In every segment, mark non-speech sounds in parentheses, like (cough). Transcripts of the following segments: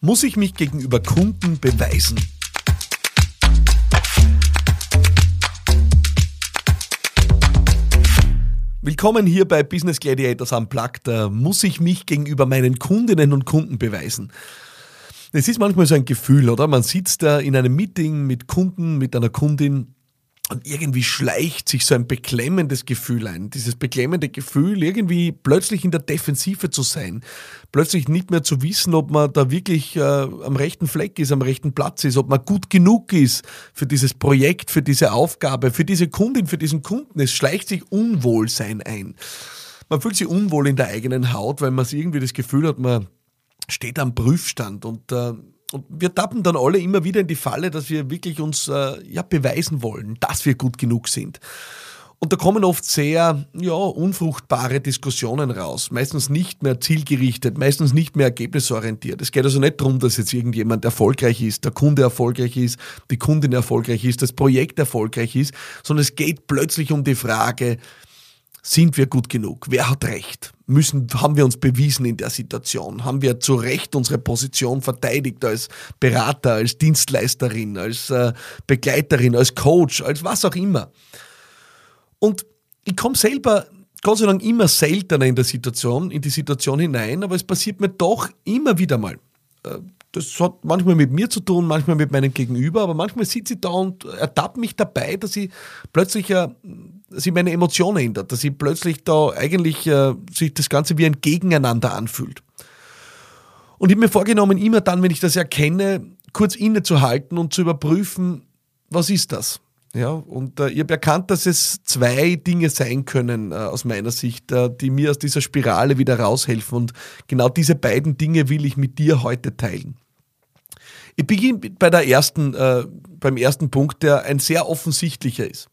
Muss ich mich gegenüber Kunden beweisen? Willkommen hier bei Business Gladiators Unplugged. Da muss ich mich gegenüber meinen Kundinnen und Kunden beweisen. Es ist manchmal so ein Gefühl, oder? Man sitzt da in einem Meeting mit Kunden, mit einer Kundin und irgendwie schleicht sich so ein beklemmendes Gefühl ein. Dieses beklemmende Gefühl, irgendwie plötzlich in der Defensive zu sein. Plötzlich nicht mehr zu wissen, ob man da wirklich äh, am rechten Fleck ist, am rechten Platz ist, ob man gut genug ist für dieses Projekt, für diese Aufgabe, für diese Kundin, für diesen Kunden. Es schleicht sich Unwohlsein ein. Man fühlt sich unwohl in der eigenen Haut, weil man irgendwie das Gefühl hat, man steht am Prüfstand und äh, und wir tappen dann alle immer wieder in die Falle, dass wir wirklich uns äh, ja, beweisen wollen, dass wir gut genug sind. Und da kommen oft sehr ja, unfruchtbare Diskussionen raus. Meistens nicht mehr zielgerichtet, meistens nicht mehr ergebnisorientiert. Es geht also nicht darum, dass jetzt irgendjemand erfolgreich ist, der Kunde erfolgreich ist, die Kundin erfolgreich ist, das Projekt erfolgreich ist, sondern es geht plötzlich um die Frage, sind wir gut genug? Wer hat recht? Müssen, haben wir uns bewiesen in der Situation? Haben wir zu Recht unsere Position verteidigt als Berater, als Dienstleisterin, als äh, Begleiterin, als Coach, als was auch immer? Und ich komme selber Gott sei Dank immer seltener in der Situation, in die Situation hinein, aber es passiert mir doch immer wieder mal. Äh, das hat manchmal mit mir zu tun, manchmal mit meinem Gegenüber, aber manchmal sitze ich da und ertappe mich dabei, dass ich plötzlich äh, sich meine Emotion ändert, dass ich plötzlich da eigentlich äh, sich das Ganze wie ein Gegeneinander anfühlt. Und ich habe mir vorgenommen, immer dann, wenn ich das erkenne, kurz innezuhalten und zu überprüfen, was ist das? Ja, und äh, ich habe erkannt, dass es zwei Dinge sein können äh, aus meiner Sicht, äh, die mir aus dieser Spirale wieder raushelfen. Und genau diese beiden Dinge will ich mit dir heute teilen. Ich beginne bei der ersten, äh, beim ersten Punkt, der ein sehr offensichtlicher ist.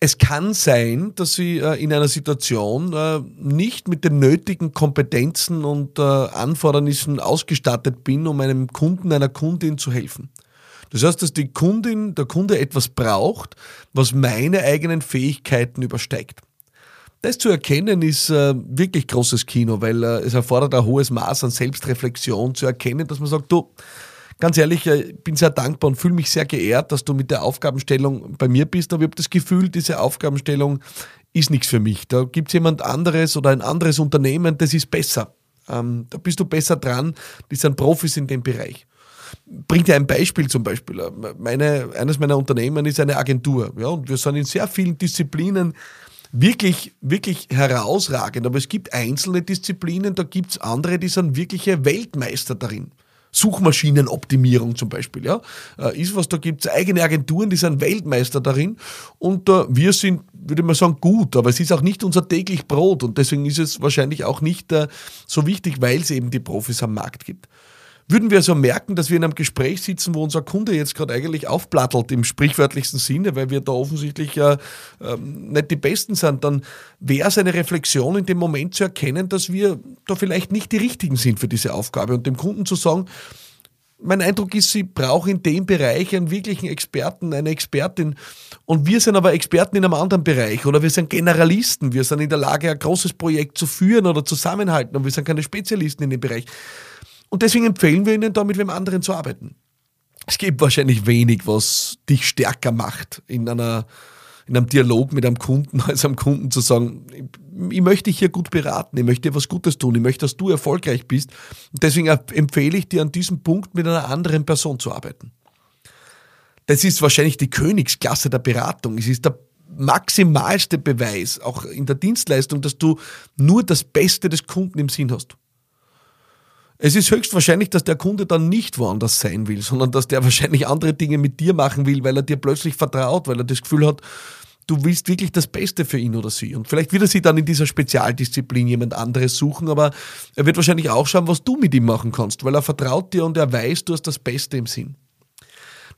Es kann sein, dass ich äh, in einer Situation äh, nicht mit den nötigen Kompetenzen und äh, Anfordernissen ausgestattet bin, um einem Kunden, einer Kundin zu helfen. Das heißt, dass die Kundin, der Kunde etwas braucht, was meine eigenen Fähigkeiten übersteigt. Das zu erkennen ist wirklich großes Kino, weil es erfordert ein hohes Maß an Selbstreflexion zu erkennen, dass man sagt, du, ganz ehrlich, äh, ich bin sehr dankbar und fühle mich sehr geehrt, dass du mit der Aufgabenstellung bei mir bist, aber ich habe das Gefühl, diese Aufgabenstellung ist nichts für mich. Da gibt es jemand anderes oder ein anderes Unternehmen, das ist besser. Ähm, da bist du besser dran, die sind Profis in dem Bereich. Bringt dir ein Beispiel zum Beispiel. Meine, eines meiner Unternehmen ist eine Agentur. Ja, und wir sind in sehr vielen Disziplinen wirklich, wirklich herausragend. Aber es gibt einzelne Disziplinen, da gibt es andere, die sind wirkliche Weltmeister darin. Suchmaschinenoptimierung zum Beispiel, ja, äh, ist was, da gibt es eigene Agenturen, die sind Weltmeister darin. Und äh, wir sind, würde man sagen, gut, aber es ist auch nicht unser täglich Brot. Und deswegen ist es wahrscheinlich auch nicht äh, so wichtig, weil es eben die Profis am Markt gibt. Würden wir so merken, dass wir in einem Gespräch sitzen, wo unser Kunde jetzt gerade eigentlich aufplattelt im sprichwörtlichsten Sinne, weil wir da offensichtlich äh, nicht die Besten sind, dann wäre es eine Reflexion in dem Moment zu erkennen, dass wir da vielleicht nicht die Richtigen sind für diese Aufgabe und dem Kunden zu sagen, mein Eindruck ist, sie brauchen in dem Bereich einen wirklichen Experten, eine Expertin. Und wir sind aber Experten in einem anderen Bereich oder wir sind Generalisten. Wir sind in der Lage, ein großes Projekt zu führen oder zusammenhalten und wir sind keine Spezialisten in dem Bereich. Und deswegen empfehlen wir Ihnen da mit wem anderen zu arbeiten. Es gibt wahrscheinlich wenig, was dich stärker macht in einer in einem Dialog mit einem Kunden, (laughs) als einem Kunden zu sagen, ich möchte dich hier gut beraten, ich möchte dir was Gutes tun, ich möchte, dass du erfolgreich bist. Und deswegen empfehle ich dir an diesem Punkt mit einer anderen Person zu arbeiten. Das ist wahrscheinlich die Königsklasse der Beratung. Es ist der maximalste Beweis, auch in der Dienstleistung, dass du nur das Beste des Kunden im Sinn hast. Es ist höchstwahrscheinlich, dass der Kunde dann nicht woanders sein will, sondern dass der wahrscheinlich andere Dinge mit dir machen will, weil er dir plötzlich vertraut, weil er das Gefühl hat, du willst wirklich das Beste für ihn oder sie. Und vielleicht wird er sich dann in dieser Spezialdisziplin jemand anderes suchen, aber er wird wahrscheinlich auch schauen, was du mit ihm machen kannst, weil er vertraut dir und er weiß, du hast das Beste im Sinn.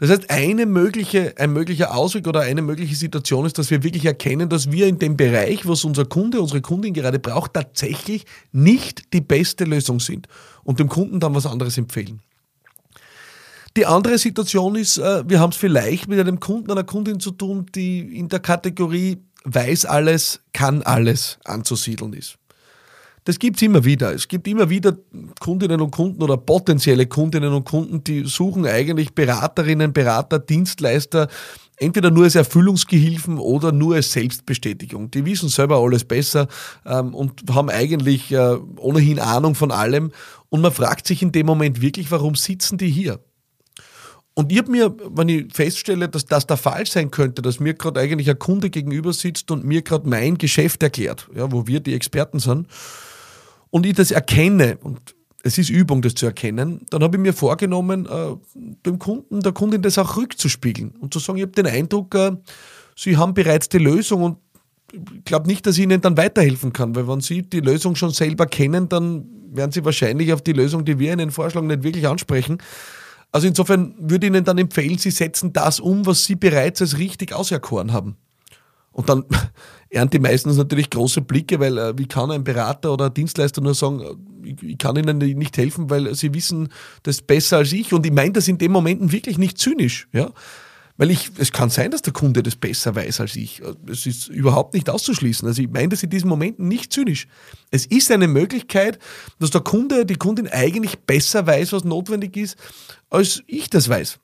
Das heißt, eine mögliche, ein möglicher Ausweg oder eine mögliche Situation ist, dass wir wirklich erkennen, dass wir in dem Bereich, was unser Kunde, unsere Kundin gerade braucht, tatsächlich nicht die beste Lösung sind und dem Kunden dann was anderes empfehlen. Die andere Situation ist, äh, wir haben es vielleicht mit einem Kunden, einer Kundin zu tun, die in der Kategorie weiß alles, kann alles anzusiedeln ist. Das gibt es immer wieder. Es gibt immer wieder Kundinnen und Kunden oder potenzielle Kundinnen und Kunden, die suchen eigentlich Beraterinnen, Berater, Dienstleister, entweder nur als Erfüllungsgehilfen oder nur als Selbstbestätigung. Die wissen selber alles besser ähm, und haben eigentlich äh, ohnehin Ahnung von allem. Und man fragt sich in dem Moment wirklich, warum sitzen die hier? Und ich habe mir, wenn ich feststelle, dass das der Fall sein könnte, dass mir gerade eigentlich ein Kunde gegenüber sitzt und mir gerade mein Geschäft erklärt, ja, wo wir die Experten sind, und ich das erkenne, und es ist Übung, das zu erkennen, dann habe ich mir vorgenommen, äh, dem Kunden, der Kundin das auch rückzuspiegeln und zu sagen, ich habe den Eindruck, äh, sie haben bereits die Lösung und ich glaube nicht, dass ich ihnen dann weiterhelfen kann, weil wenn sie die Lösung schon selber kennen, dann werden sie wahrscheinlich auf die Lösung, die wir ihnen vorschlagen, nicht wirklich ansprechen. Also insofern würde ich Ihnen dann empfehlen, Sie setzen das um, was Sie bereits als richtig auserkoren haben. Und dann (laughs) ernte die meistens natürlich große Blicke, weil äh, wie kann ein Berater oder ein Dienstleister nur sagen, äh, ich, ich, kann Ihnen nicht helfen, weil Sie wissen das besser als ich. Und ich meine das in dem Momenten wirklich nicht zynisch. Ja? Weil ich, es kann sein, dass der Kunde das besser weiß als ich. Es ist überhaupt nicht auszuschließen. Also ich meine das in diesen Momenten nicht zynisch. Es ist eine Möglichkeit, dass der Kunde, die Kundin eigentlich besser weiß, was notwendig ist, als ich das weiß.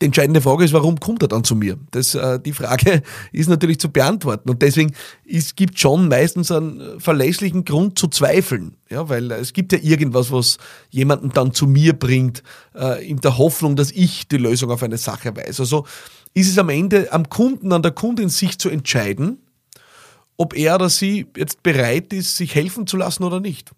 Die entscheidende Frage ist, warum kommt er dann zu mir? Das, äh, die Frage (laughs) ist natürlich zu beantworten. Und deswegen es gibt schon meistens einen verlässlichen Grund zu zweifeln. Ja, weil es gibt ja irgendwas, was jemanden dann zu mir bringt, äh, in der Hoffnung, dass ich die Lösung auf eine Sache weiß. Also ist es am Ende am Kunden, an der Kundin, sich zu entscheiden, ob er oder sie jetzt bereit ist, sich helfen zu lassen oder nicht.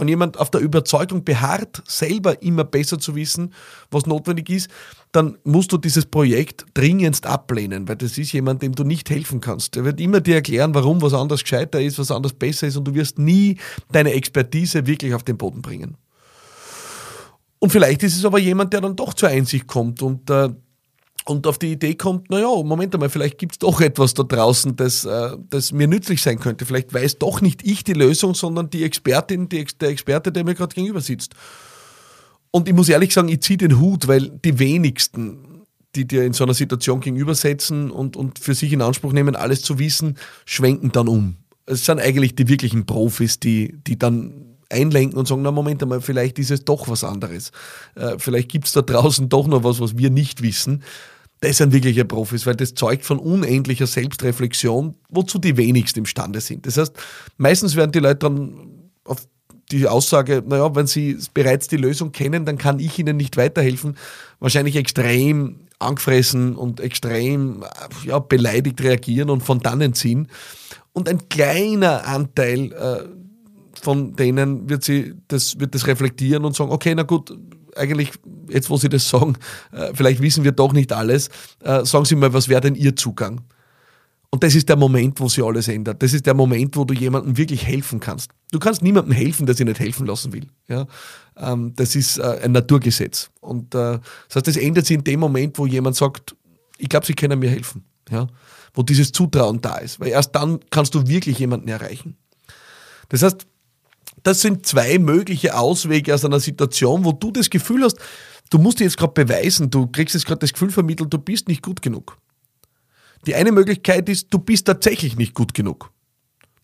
Wenn jemand auf der Überzeugung beharrt, selber immer besser zu wissen, was notwendig ist, dann musst du dieses Projekt dringendst ablehnen, weil das ist jemand, dem du nicht helfen kannst. Der wird immer dir erklären, warum was anders gescheiter ist, was anders besser ist und du wirst nie deine Expertise wirklich auf den Boden bringen. Und vielleicht ist es aber jemand, der dann doch zur Einsicht kommt und äh, und auf die Idee kommt, naja, Moment einmal, vielleicht gibt es doch etwas da draußen, das, äh, das mir nützlich sein könnte. Vielleicht weiß doch nicht ich die Lösung, sondern die Expertin, die, der Experte, der mir gerade gegenüber sitzt. Und ich muss ehrlich sagen, ich ziehe den Hut, weil die wenigsten, die dir in so einer Situation gegenübersetzen und, und für sich in Anspruch nehmen, alles zu wissen, schwenken dann um. Es sind eigentlich die wirklichen Profis, die, die dann einlenken und sagen, na Moment einmal, vielleicht ist es doch was anderes. Äh, vielleicht gibt es da draußen doch noch was, was wir nicht wissen. Das sind wirkliche Profis, weil das zeugt von unendlicher Selbstreflexion, wozu die wenigsten imstande sind. Das heißt, meistens werden die Leute dann auf die Aussage, naja, wenn sie bereits die Lösung kennen, dann kann ich ihnen nicht weiterhelfen, wahrscheinlich extrem angefressen und extrem ja, beleidigt reagieren und von dannen ziehen. Und ein kleiner Anteil äh, von denen wird sie das, wird das reflektieren und sagen, okay, na gut, eigentlich, jetzt wo Sie das sagen, äh, vielleicht wissen wir doch nicht alles, äh, sagen Sie mal, was wäre denn Ihr Zugang? Und das ist der Moment, wo sich alles ändert. Das ist der Moment, wo du jemandem wirklich helfen kannst. Du kannst niemandem helfen, der sich nicht helfen lassen will. Ja? Ähm, das ist äh, ein Naturgesetz. Und das heißt, das ändert sich in dem Moment, wo jemand sagt, ich glaube, Sie können mir helfen. Ja? Wo dieses Zutrauen da ist. Weil erst dann kannst du wirklich jemanden erreichen. Das heißt, das sind zwei mögliche Auswege aus einer Situation, wo du das Gefühl hast, du musst dir jetzt gerade beweisen, du kriegst jetzt gerade das Gefühl vermittelt, du bist nicht gut genug. Die eine Möglichkeit ist, du bist tatsächlich nicht gut genug.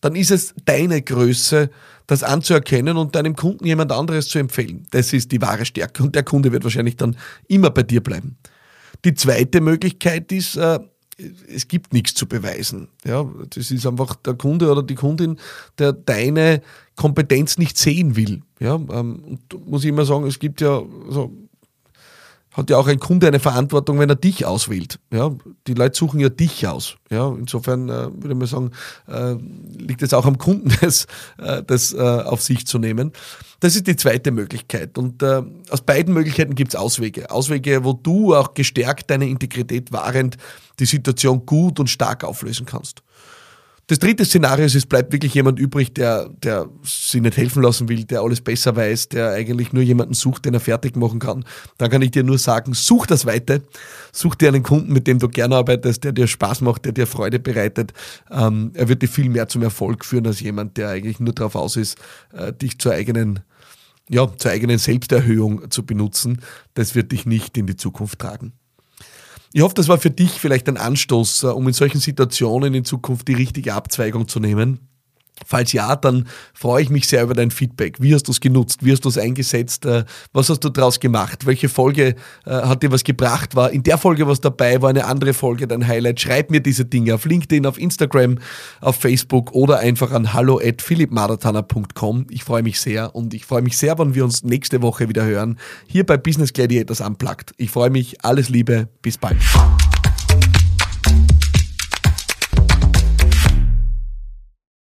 Dann ist es deine Größe, das anzuerkennen und deinem Kunden jemand anderes zu empfehlen. Das ist die wahre Stärke und der Kunde wird wahrscheinlich dann immer bei dir bleiben. Die zweite Möglichkeit ist, äh, es gibt nichts zu beweisen. Ja, das ist einfach der Kunde oder die Kundin, der deine Kompetenz nicht sehen will. Ja, ähm, und muss ich immer sagen, es gibt ja so hat ja auch ein Kunde eine Verantwortung, wenn er dich auswählt. Ja, die Leute suchen ja dich aus. Ja, insofern äh, würde man sagen, äh, liegt es auch am Kunden, (laughs) das, äh, das äh, auf sich zu nehmen. Das ist die zweite Möglichkeit. Und äh, aus beiden Möglichkeiten gibt es Auswege. Auswege, wo du auch gestärkt deine Integrität wahrend die Situation gut und stark auflösen kannst. Das dritte Szenario ist, es bleibt wirklich jemand übrig, der, der sich nicht helfen lassen will, der alles besser weiß, der eigentlich nur jemanden sucht, den er fertig machen kann. Dann kann ich dir nur sagen, such das Weite, such dir einen Kunden, mit dem du gerne arbeitest, der dir Spaß macht, der dir Freude bereitet. Ähm, er wird dir viel mehr zum Erfolg führen als jemand, der eigentlich nur darauf aus ist, äh, dich zur eigenen ja, zur eigenen Selbsterhöhung zu benutzen, das wird dich nicht in die Zukunft tragen. Ich hoffe, das war für dich vielleicht ein Anstoß, äh, um in solchen Situationen in Zukunft die richtige Abzweigung zu nehmen. Falls ja, dann freue ich mich sehr über dein Feedback. Wie hast du es genutzt? Wie hast du es eingesetzt? Äh, was hast du daraus gemacht? Welche Folge äh, hat dir was gebracht? War in der Folge was dabei? War eine andere Folge dein Highlight? Schreib mir diese Dinge auf LinkedIn, auf Instagram, auf Facebook oder einfach an hallo at philippmaratana.com. Ich freue mich sehr und ich freue mich sehr, wenn wir uns nächste Woche wieder hören. Hier bei Business Gladiators Unplugged. Ich freue mich. Alles Liebe. Bis bald.